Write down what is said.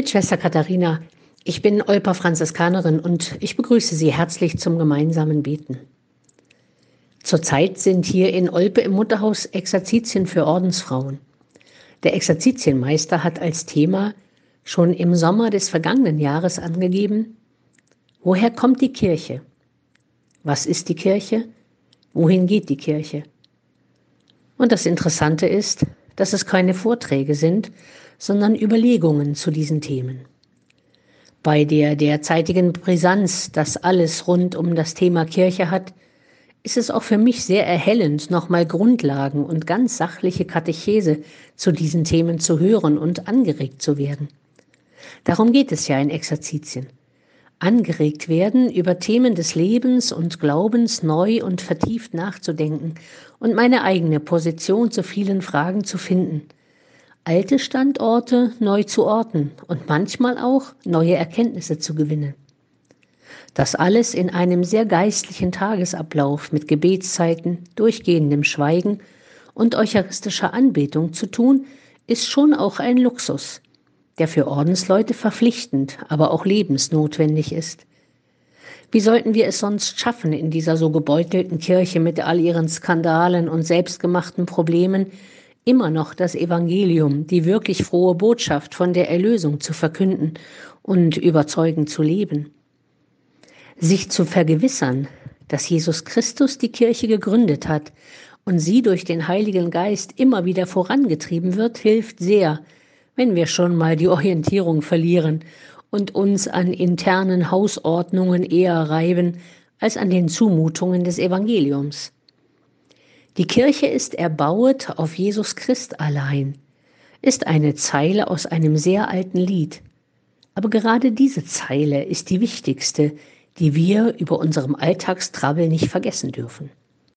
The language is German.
Mit Schwester Katharina. Ich bin Olper Franziskanerin und ich begrüße Sie herzlich zum gemeinsamen Beten. Zurzeit sind hier in Olpe im Mutterhaus Exerzitien für Ordensfrauen. Der Exerzitienmeister hat als Thema schon im Sommer des vergangenen Jahres angegeben, woher kommt die Kirche? Was ist die Kirche? Wohin geht die Kirche? Und das Interessante ist, dass es keine Vorträge sind, sondern Überlegungen zu diesen Themen. Bei der derzeitigen Brisanz, das alles rund um das Thema Kirche hat, ist es auch für mich sehr erhellend, nochmal Grundlagen und ganz sachliche Katechese zu diesen Themen zu hören und angeregt zu werden. Darum geht es ja in Exerzitien. Angeregt werden, über Themen des Lebens und Glaubens neu und vertieft nachzudenken und meine eigene Position zu vielen Fragen zu finden – alte Standorte neu zu orten und manchmal auch neue Erkenntnisse zu gewinnen. Das alles in einem sehr geistlichen Tagesablauf mit Gebetszeiten, durchgehendem Schweigen und eucharistischer Anbetung zu tun, ist schon auch ein Luxus, der für Ordensleute verpflichtend, aber auch lebensnotwendig ist. Wie sollten wir es sonst schaffen, in dieser so gebeutelten Kirche mit all ihren Skandalen und selbstgemachten Problemen immer noch das Evangelium, die wirklich frohe Botschaft von der Erlösung zu verkünden und überzeugend zu leben. Sich zu vergewissern, dass Jesus Christus die Kirche gegründet hat und sie durch den Heiligen Geist immer wieder vorangetrieben wird, hilft sehr, wenn wir schon mal die Orientierung verlieren und uns an internen Hausordnungen eher reiben als an den Zumutungen des Evangeliums. Die Kirche ist erbauet auf Jesus Christ allein, ist eine Zeile aus einem sehr alten Lied. Aber gerade diese Zeile ist die wichtigste, die wir über unserem Alltagstrabbel nicht vergessen dürfen.